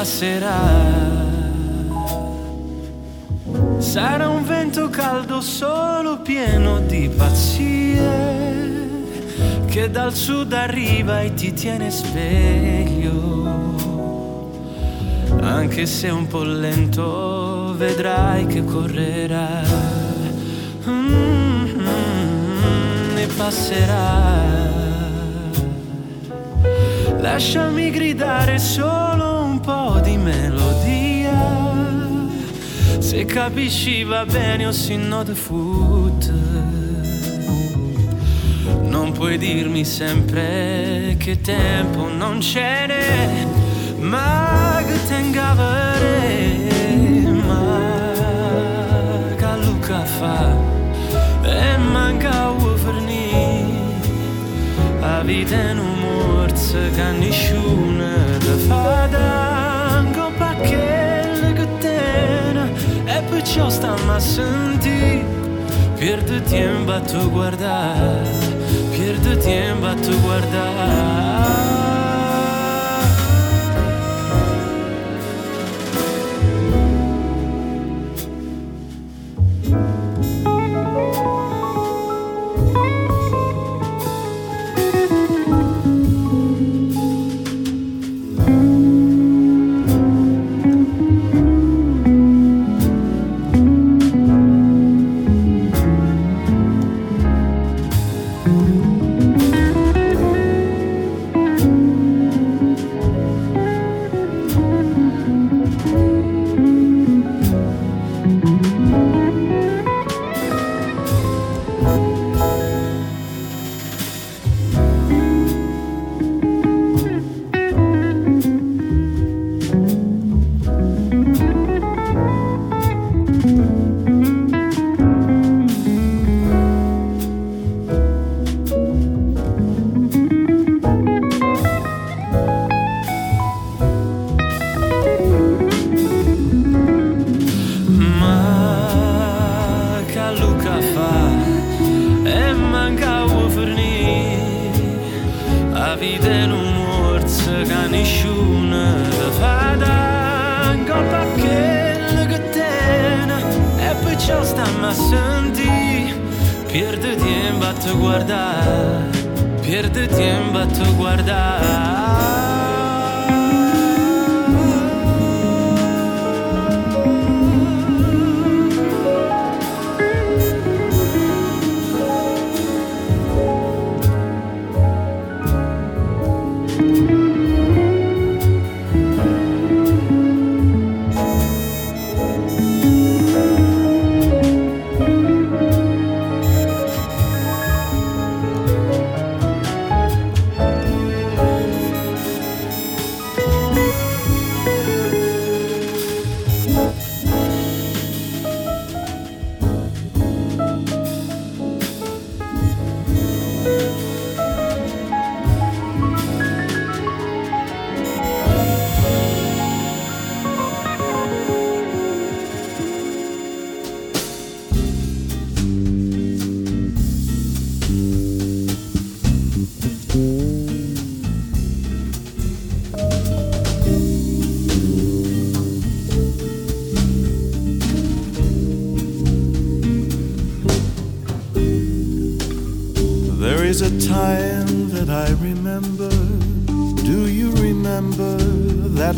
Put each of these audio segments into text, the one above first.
passerà. Sarà un vento caldo solo pieno di pazzie che dal sud arriva e ti tiene sveglio. Anche se un po' lento vedrai che correrà mm-hmm, e passerà. Lasciami gridare solo un po' di melodia. Se capisci va bene o se no the foot. Non puoi dirmi sempre che tempo non ce n'è, ma che tengavere, ma che Luca fa e manca u a vita in un morso che nessuno da fada, anche perché che tena e perciò stiamo a sentire, pierde tempo a tu guardare pierde tempo a tu guardare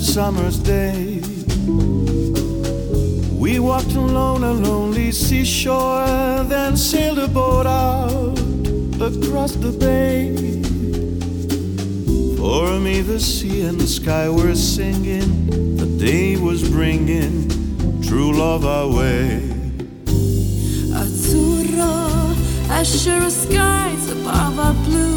summer's day. We walked alone a lonely seashore, then sailed a boat out across the bay. For me, the sea and the sky were singing, the day was bringing true love our way. Azzurro, azure skies above our blue.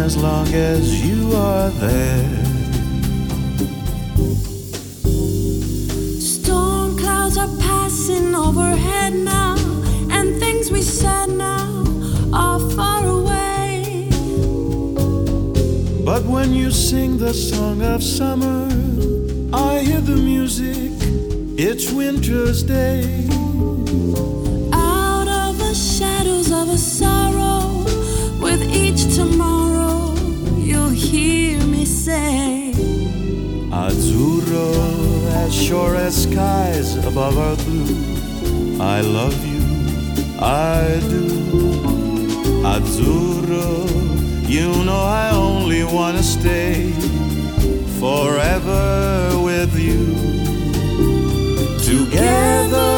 as long as you are there. Storm clouds are passing overhead now, and things we said now are far away. But when you sing the song of summer, I hear the music, it's winter's day. Sure as skies above our blue. I love you, I do. Azzurro, you know I only wanna stay forever with you. Together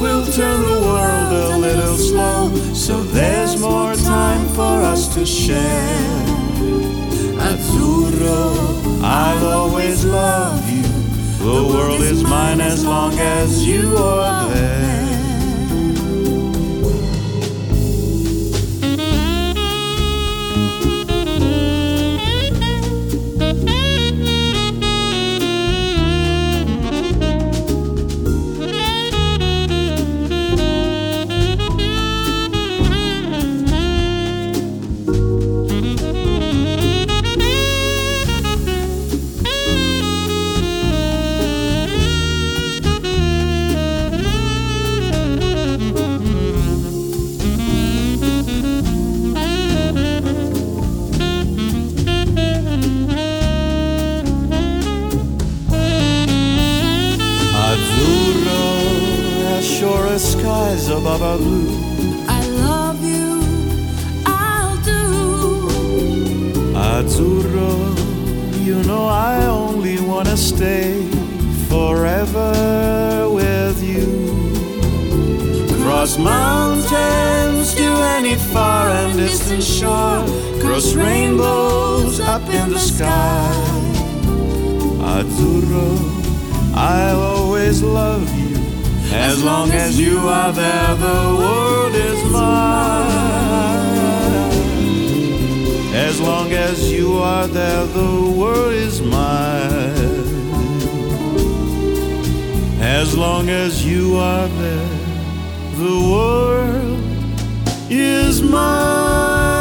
we'll turn the world a little slow, so there's more time for us to share. Azzurro, I'll always love. The world is mine as long as you are there. And distant shore, cross rainbows up in the sky. Azzurro, I'll always love you. As long as you are there, the world is mine. As long as you are there, the world is mine. As long as you are there, the world is mine.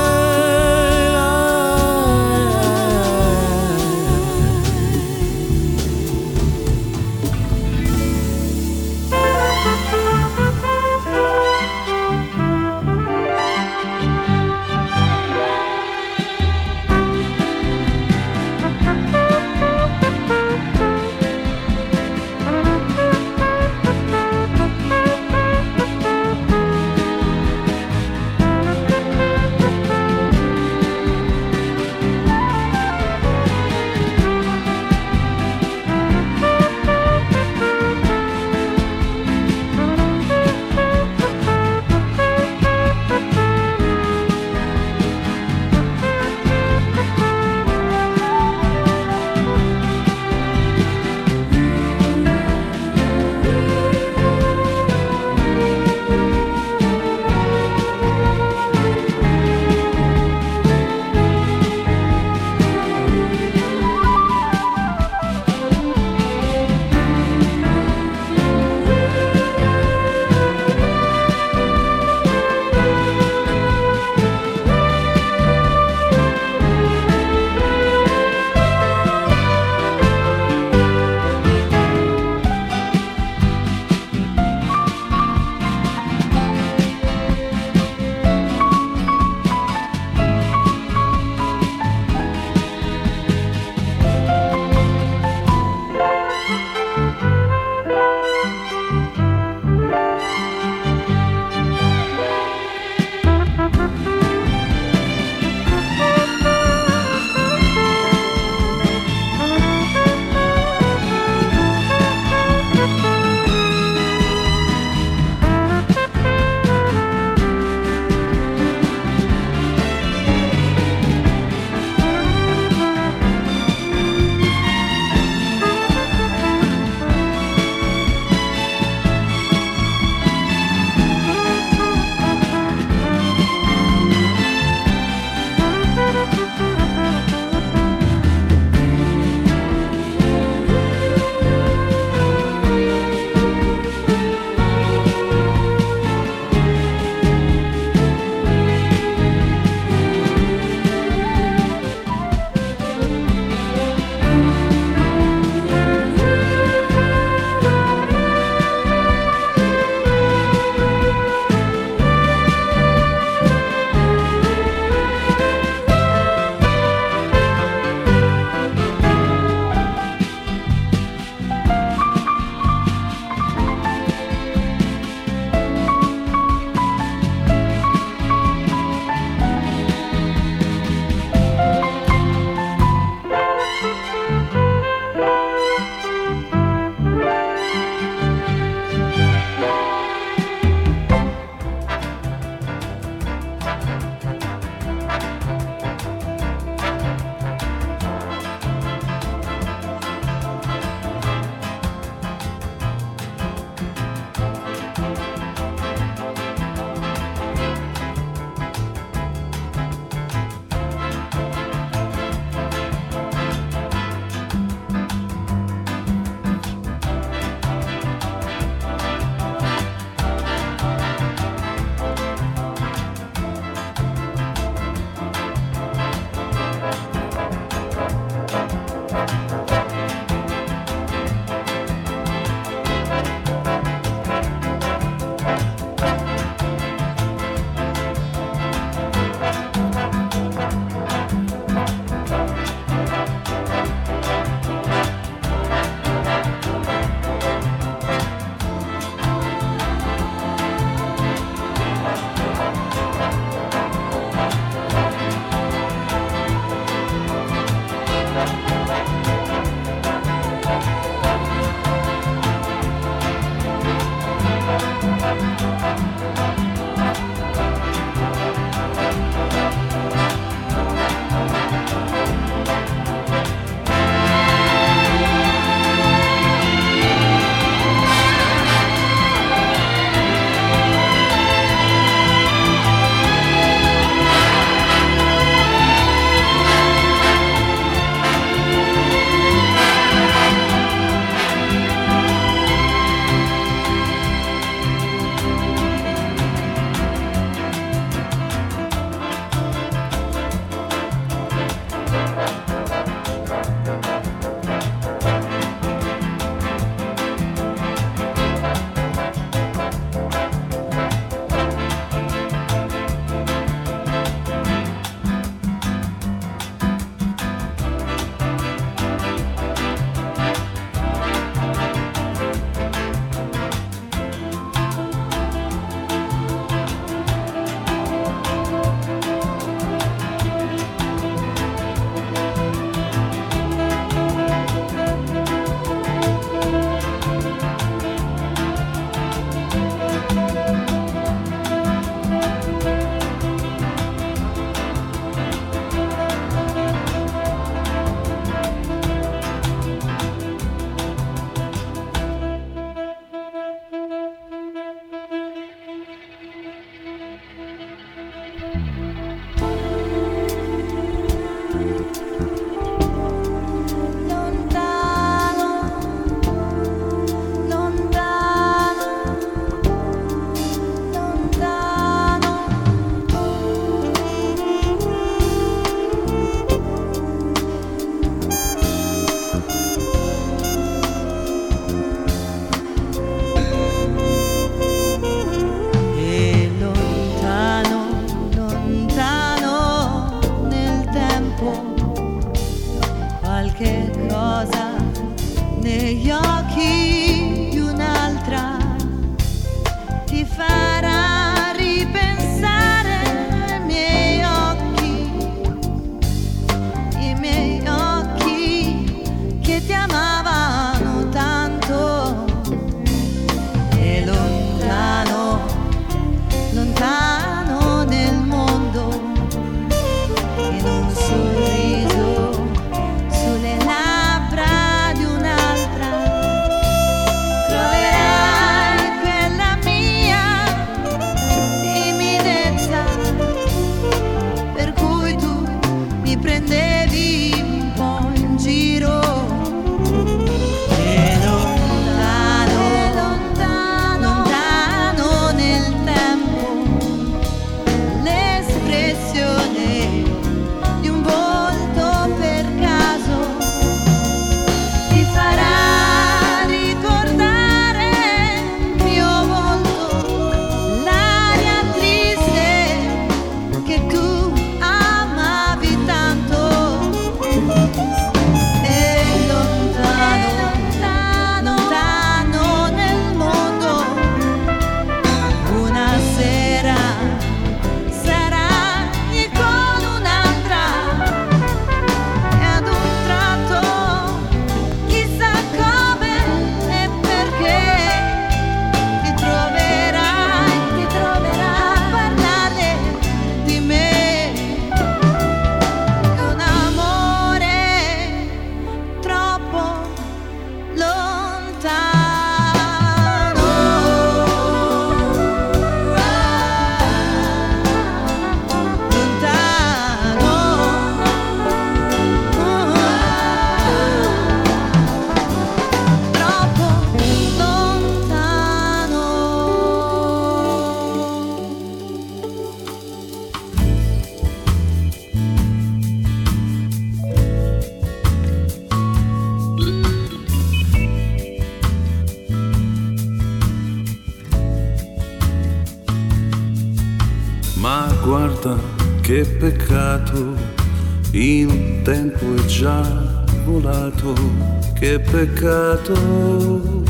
Peccato,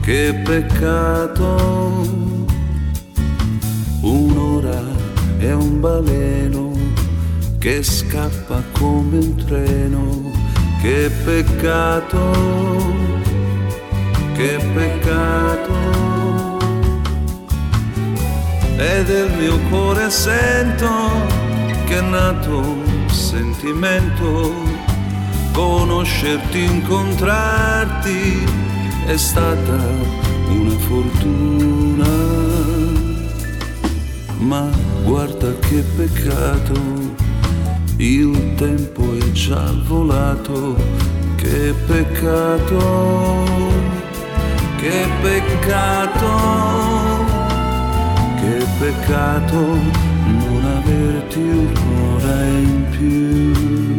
che peccato. Un'ora è un baleno che scappa come un treno. Che peccato, che peccato. E del mio cuore sento che è nato sentimento, conoscerti, incontrarti è stata una fortuna. Ma guarda che peccato, il tempo è già volato, che peccato, che peccato, che peccato non averti un'ora in più.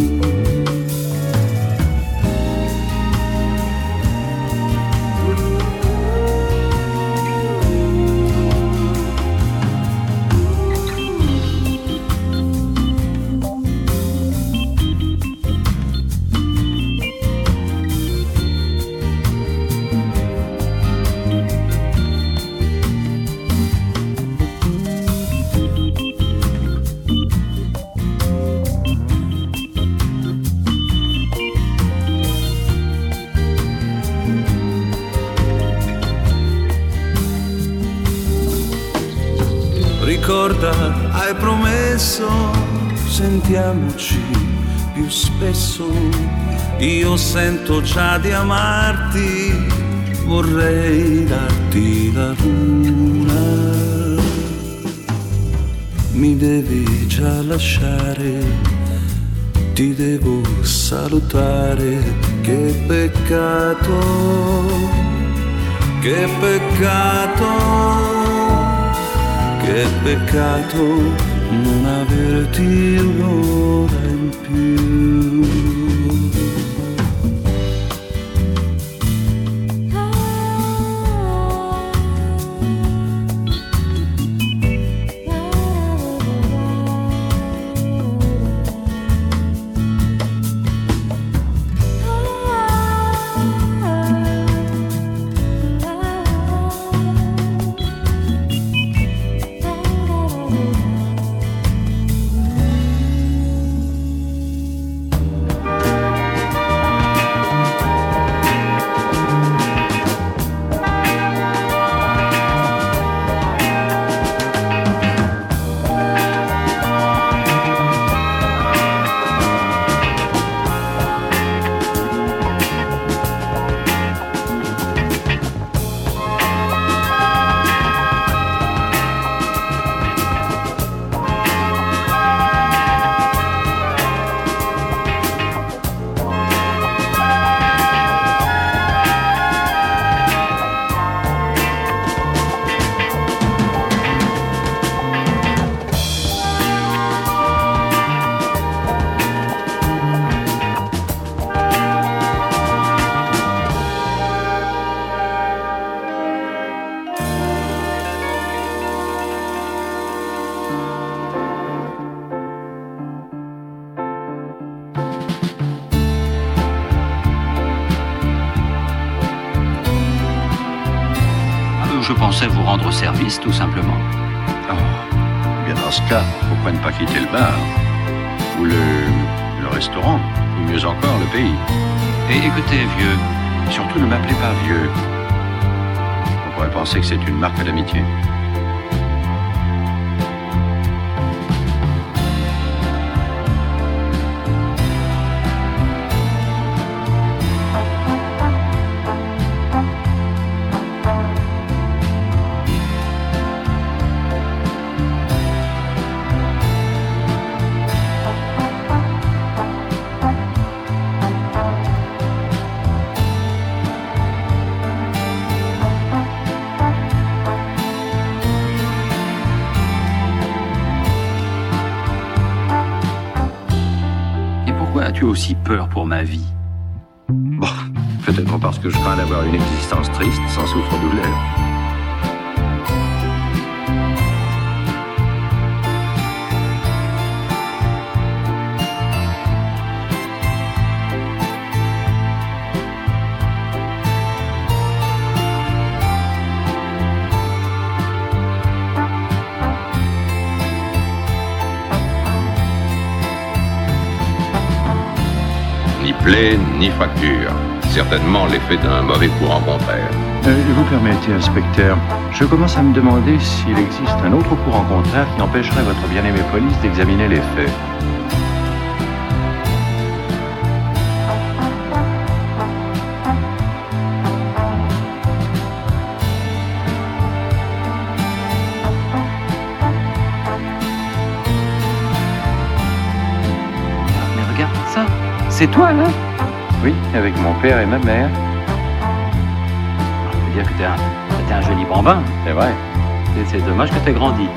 Io sento già di amarti, vorrei darti la luna. Mi devi già lasciare, ti devo salutare, che peccato, che peccato che peccato non averti un'ora in service, tout simplement. Oh, bien dans ce cas, pourquoi ne pas quitter le bar Ou le, le restaurant Ou mieux encore, le pays? Et écoutez, vieux, surtout ne m'appelez pas vieux. On pourrait penser que c'est une marque d'amitié. Aussi peur pour ma vie Bon, peut-être parce que je crains d'avoir une existence triste sans souffre-douleur. Ni fracture. Certainement l'effet d'un mauvais courant contraire. Euh, vous permettez, inspecteur, je commence à me demander s'il existe un autre courant contraire qui empêcherait votre bien-aimée police d'examiner les faits. Oui, avec mon père et ma mère. On peut dire que t'es un, t'es un joli bambin. C'est vrai. C'est- C'est dommage que t'aies grandi.